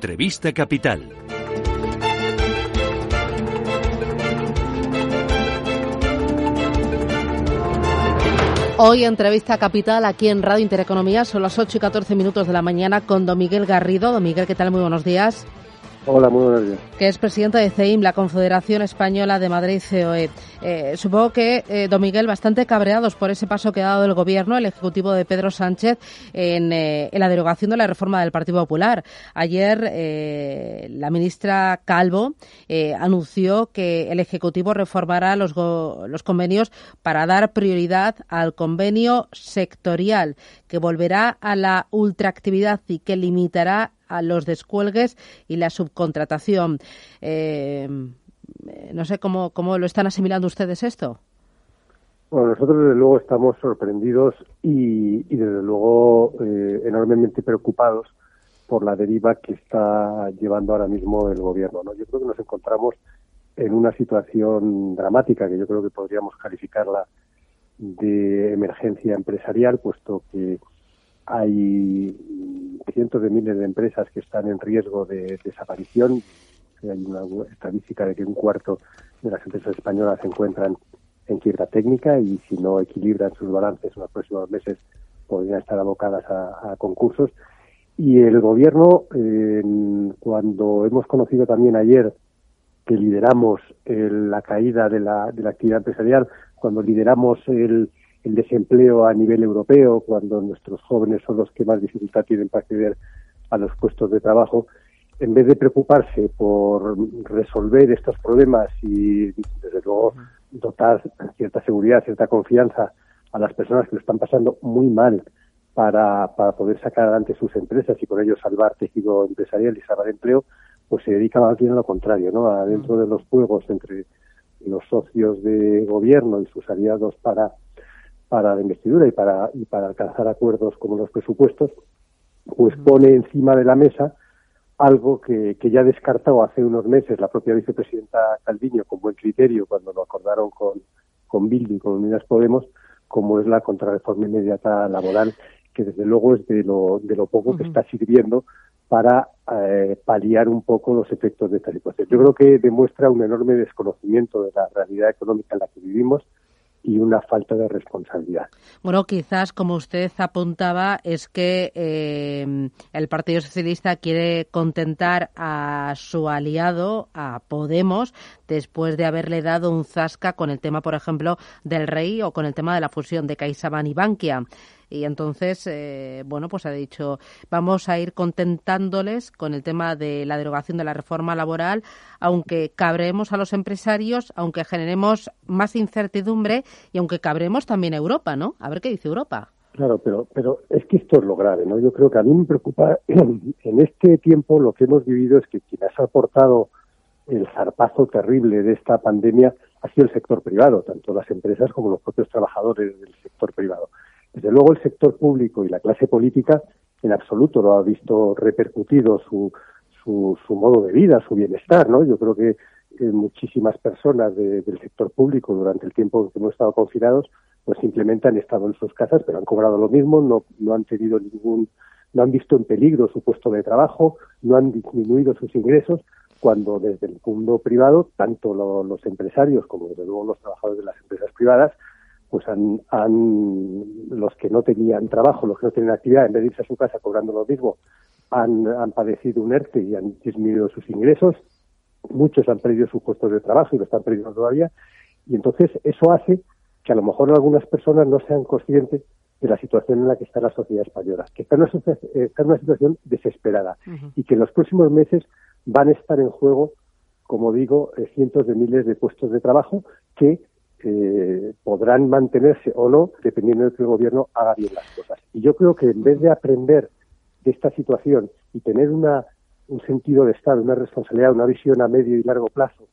Entrevista Capital. Hoy entrevista capital aquí en Radio Intereconomía, son las 8 y 14 minutos de la mañana con Don Miguel Garrido. Don Miguel, ¿qué tal? Muy buenos días. Hola, muy buenos días. Que es presidente de CEIM, la Confederación Española de Madrid COE. Eh, supongo que, eh, don Miguel, bastante cabreados por ese paso que ha dado el Gobierno, el Ejecutivo de Pedro Sánchez, en, eh, la derogación de la reforma del Partido Popular. Ayer, la ministra Calvo anunció que el Ejecutivo reformará los, los convenios para dar prioridad al convenio sectorial, que volverá a la ultraactividad y que limitará a los descuelgues y la subcontratación. Eh, no sé cómo, cómo lo están asimilando ustedes esto. Bueno, nosotros desde luego estamos sorprendidos y, desde luego eh, enormemente preocupados por la deriva que está llevando ahora mismo el gobierno. ¿no? Yo creo que nos encontramos en una situación dramática que yo creo que podríamos calificarla de emergencia empresarial, puesto que hay cientos de miles de empresas que están en riesgo de desaparición. Hay una estadística de que un cuarto de las empresas españolas se encuentran en quiebra técnica y si no equilibran sus balances en los próximos meses podrían estar abocadas a, concursos. Y el gobierno, cuando hemos conocido también ayer que lideramos la caída de la, de la actividad empresarial, cuando lideramos el, el desempleo a nivel europeo, cuando nuestros jóvenes son los que más dificultad tienen para acceder a los puestos de trabajo, en vez de preocuparse por resolver estos problemas y, desde luego, dotar cierta seguridad, cierta confianza a las personas que lo están pasando muy mal para, para poder sacar adelante sus empresas y con ello salvar tejido empresarial y salvar empleo, pues se dedica más bien a lo contrario, ¿no? Adentro de los juegos entre los socios de gobierno y sus aliados para para la investidura y para, y para alcanzar acuerdos como los presupuestos, pues pone encima de la mesa algo que, que ya descartado hace unos meses la propia vicepresidenta Calviño con buen criterio cuando lo acordaron con, con Bildu y con Unidas Podemos, como es la contrarreforma inmediata laboral, que desde luego es de lo, de lo poco que está sirviendo para eh, paliar un poco los efectos de esta situación. Yo creo que demuestra un enorme desconocimiento de la realidad económica en la que vivimos, y una falta de responsabilidad. Bueno, quizás, como usted apuntaba, es que eh, el Partido Socialista quiere contentar a su aliado, a Podemos, después de haberle dado un zasca con el tema, por ejemplo, del rey o con el tema de la fusión de CaixaBank y Bankia y entonces, eh, bueno, pues ha dicho, vamos a ir contentándoles con el tema de la derogación de la reforma laboral, aunque cabremos a los empresarios, aunque generemos más incertidumbre y aunque cabremos también a Europa, ¿no? A ver qué dice Europa. Claro, pero, pero es que esto es lo grave, ¿no? Yo creo que a mí me preocupa, en este tiempo lo que hemos vivido es que quien ha aportado el zarpazo terrible de esta pandemia ha sido el sector privado, tanto las empresas como los propios trabajadores del sector privado. Desde luego el sector público y la clase política en absoluto lo ha visto repercutido su, su, su modo de vida, su bienestar, ¿no? Yo creo que muchísimas personas del sector público durante el tiempo que hemos estado confinados, pues simplemente han estado en sus casas, pero han cobrado lo mismo, no, no han tenido ningún, no han visto en peligro su puesto de trabajo, no han disminuido sus ingresos, cuando desde el mundo privado, tanto los empresarios como desde luego los trabajadores de las empresas privadas, pues han, han, los que no tenían trabajo, los que no tenían actividad, en vez de irse a su casa cobrando lo mismo, han, han padecido un ERTE y han disminuido sus ingresos. Muchos han perdido sus puestos de trabajo y lo están perdiendo todavía. Y entonces eso hace que a lo mejor algunas personas no sean conscientes de la situación en la que está la sociedad española, que está en una, está en una situación desesperada y que en los próximos meses van a estar en juego, como digo, eh, cientos de miles de puestos de trabajo que eh, podrán mantenerse o no, dependiendo de que el gobierno haga bien las cosas. Y yo creo que en vez de aprender de esta situación y tener una, un sentido de Estado, una responsabilidad, una visión a medio y largo plazo,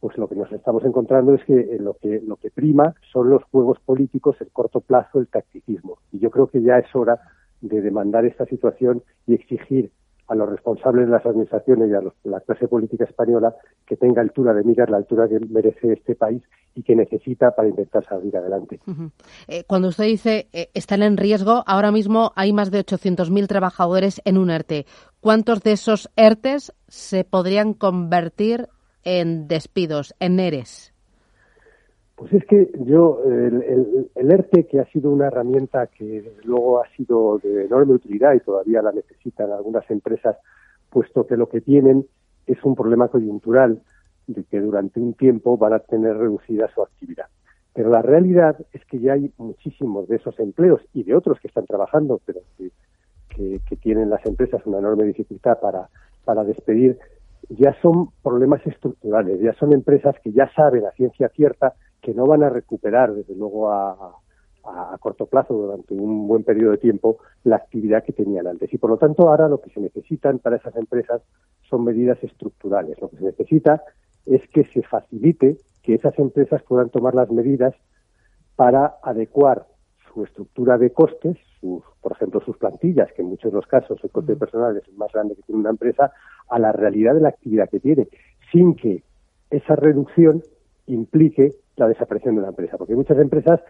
pues lo que nos estamos encontrando es que eh, lo que lo que prima son los juegos políticos, el corto plazo, el tacticismo. Y yo creo que ya es hora de demandar esta situación y exigir a los responsables de las administraciones y a la clase política española que tenga altura de mirar, la altura que merece este país y que necesita para intentar salir adelante. Eh, cuando usted dice eh, están en riesgo, ahora mismo hay más de 800.000 trabajadores en un ERTE. ¿Cuántos de esos ERTES se podrían convertir en despidos, en ERES? Pues es que yo, el, ERTE, que ha sido una herramienta que luego ha sido de enorme utilidad y todavía la necesitan algunas empresas, puesto que lo que tienen es un problema coyuntural de que durante un tiempo van a tener reducida su actividad. Pero la realidad es que ya hay muchísimos de esos empleos y de otros que están trabajando, pero que, tienen las empresas una enorme dificultad para, para despedir, ya son problemas estructurales, ya son empresas que ya saben a ciencia cierta que no van a recuperar, desde luego, a, corto plazo, durante un buen periodo de tiempo, la actividad que tenían antes. Y por lo tanto, ahora lo que se necesitan para esas empresas son medidas estructurales. Lo que se necesita es que se facilite que esas empresas puedan tomar las medidas para adecuar su estructura de costes, sus, por ejemplo, sus plantillas, que en muchos de los casos el coste personal es el más grande que tiene una empresa, a la realidad de la actividad que tiene, sin que esa reducción implique la desaparición de la empresa, porque hay muchas empresas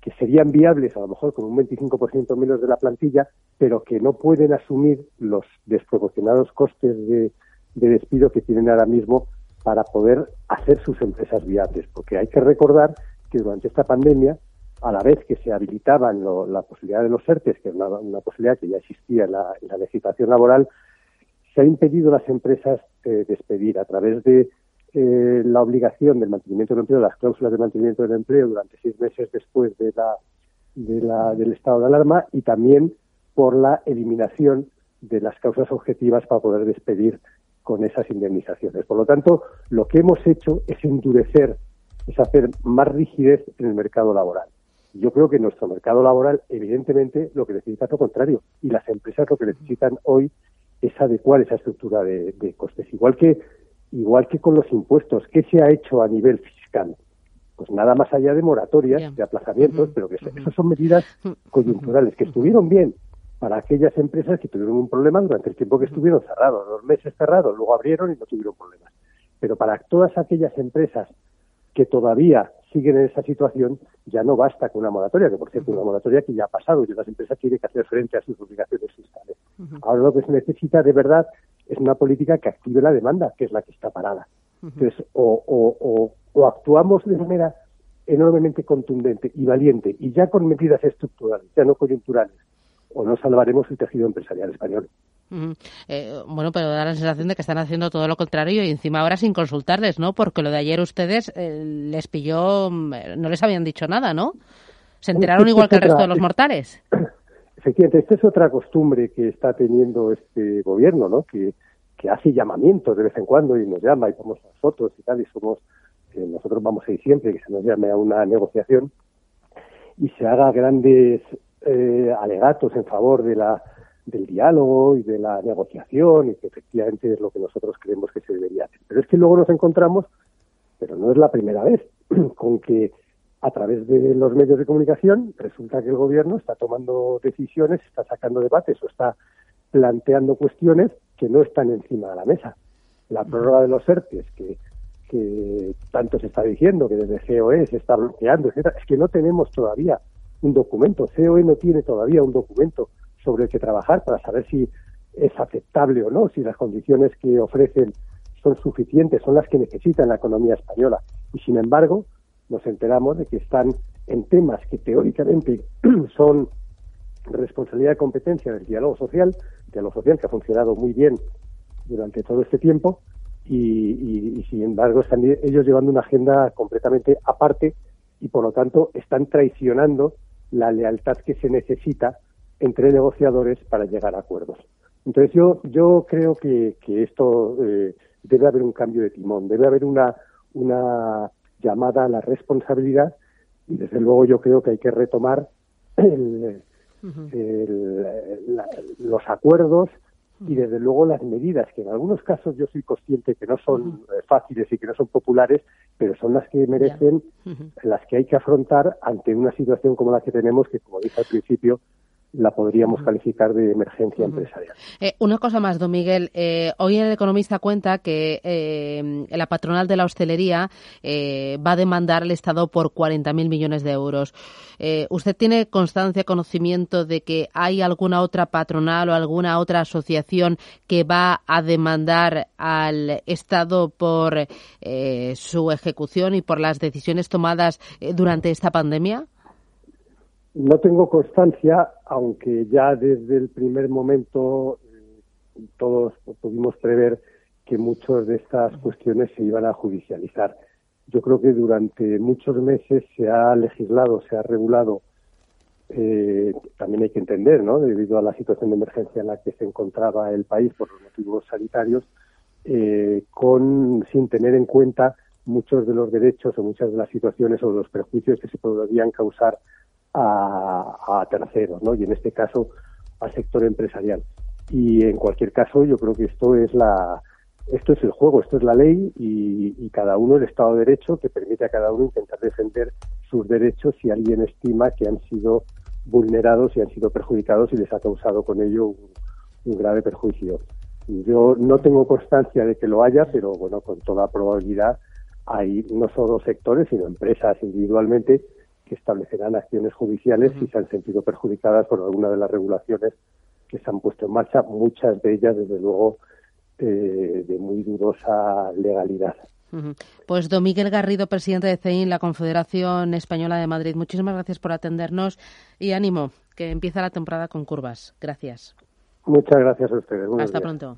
que serían viables a lo mejor con un 25% menos de la plantilla, pero que no pueden asumir los desproporcionados costes de, despido que tienen ahora mismo para poder hacer sus empresas viables, porque hay que recordar que durante esta pandemia, a la vez que se habilitaban la posibilidad de los ERTES, que es una, posibilidad que ya existía en la, legislación laboral, se ha impedido a las empresas eh, despedir a través de eh, la obligación del mantenimiento del empleo, las cláusulas de mantenimiento del empleo durante seis meses después de la, de la, del estado de alarma y también por la eliminación de las causas objetivas para poder despedir con esas indemnizaciones. Por lo tanto, lo que hemos hecho es endurecer, es hacer más rigidez en el mercado laboral. Yo creo que nuestro mercado laboral, evidentemente, lo que necesita es lo contrario. Y las empresas lo que necesitan hoy es adecuar esa estructura de costes. Igual que igual que con los impuestos, ¿qué se ha hecho a nivel fiscal? Pues nada más allá de moratorias, de aplazamientos, pero que esas son medidas coyunturales que estuvieron bien para aquellas empresas que tuvieron un problema durante el tiempo que estuvieron cerrados, dos meses cerrados, luego abrieron y no tuvieron problemas. Pero para todas aquellas empresas que todavía siguen en esa situación, ya no basta con una moratoria, que por cierto es una moratoria que ya ha pasado y las empresas tienen que hacer frente a sus obligaciones fiscales. Ahora lo que se necesita de verdad es una política que active la demanda, que es la que está parada. Entonces, o, actuamos de manera enormemente contundente y valiente, y ya con medidas estructurales, ya no coyunturales, o no salvaremos el tejido empresarial español. Eh, bueno, pero da la sensación de que están haciendo todo lo contrario y encima ahora sin consultarles, ¿no? Porque lo de ayer ustedes eh, les pilló, mm, no les habían dicho nada, ¿no? Se enteraron igual que el resto de los mortales. Efectivamente, esta es otra costumbre que está teniendo este gobierno, ¿no? Que, hace llamamientos de vez en cuando y nos llama y somos nosotros y tal, y somos, eh, nosotros vamos a ir siempre que se nos llame a una negociación y se haga grandes eh, alegatos en favor de la del diálogo y de la negociación y que efectivamente es lo que nosotros creemos que se debería hacer. Pero es que luego nos encontramos, pero no es la primera vez, con que a través de los medios de comunicación resulta que el gobierno está tomando decisiones, está sacando debates o está planteando cuestiones que no están encima de la mesa. La prórroga de los ERTES, que, que tanto se está diciendo, que desde COE se está bloqueando, etcétera, es que no tenemos todavía un documento. COE no tiene todavía un documento sobre el que trabajar para saber si es aceptable o no, si las condiciones que ofrecen son suficientes, son las que necesita la economía española. Y sin embargo, nos enteramos de que están en temas que teóricamente son responsabilidad de competencia del diálogo social, diálogo social que ha funcionado muy bien durante todo este tiempo y, sin embargo están ellos llevando una agenda completamente aparte y por lo tanto están traicionando la lealtad que se necesita entre negociadores para llegar a acuerdos. Entonces yo yo creo que, que esto eh, debe haber un cambio de timón, debe haber una una llamada a la responsabilidad y desde luego yo creo que hay que retomar los acuerdos y desde luego las medidas que en algunos casos yo soy consciente que no son eh, fáciles y que no son populares pero son las que merecen las que hay que afrontar ante una situación como la que tenemos que como dije al principio la podríamos calificar de emergencia empresarial. Eh, una cosa más, don Miguel. Eh, hoy el economista cuenta que eh, la patronal de la hostelería va a demandar al Estado por 40.000 millones de euros. ¿Usted tiene constancia, conocimiento de que hay alguna otra patronal o alguna otra asociación que va a demandar al Estado por su ejecución y por las decisiones tomadas durante esta pandemia? No tengo constancia, aunque ya desde el primer momento eh, todos pudimos prever que muchas de estas cuestiones se iban a judicializar. Yo creo que durante muchos meses se ha legislado, se ha regulado, eh, también hay que entender, ¿no? debido a la situación de emergencia en la que se encontraba el país por los motivos sanitarios, eh, con sin tener en cuenta muchos de los derechos o muchas de las situaciones o los perjuicios que se podrían causar a, terceros, ¿no? Y en este caso al sector empresarial. Y en cualquier caso, yo creo que esto es la esto es el juego, esto es la ley y, cada uno el Estado de Derecho que permite a cada uno intentar defender sus derechos si alguien estima que han sido vulnerados y han sido perjudicados y les ha causado con ello un, un grave perjuicio. Yo no tengo constancia de que lo haya, pero bueno, con toda probabilidad hay no solo sectores, sino empresas individualmente que establecerán acciones judiciales si se han sentido perjudicadas por alguna de las regulaciones que se han puesto en marcha, muchas de ellas, desde luego, eh, de muy dudosa legalidad. Pues don Miguel Garrido, presidente de CEIN, la Confederación Española de Madrid, muchísimas gracias por atendernos y ánimo, que empieza la temporada con curvas. Gracias. Muchas gracias a ustedes. Hasta pronto.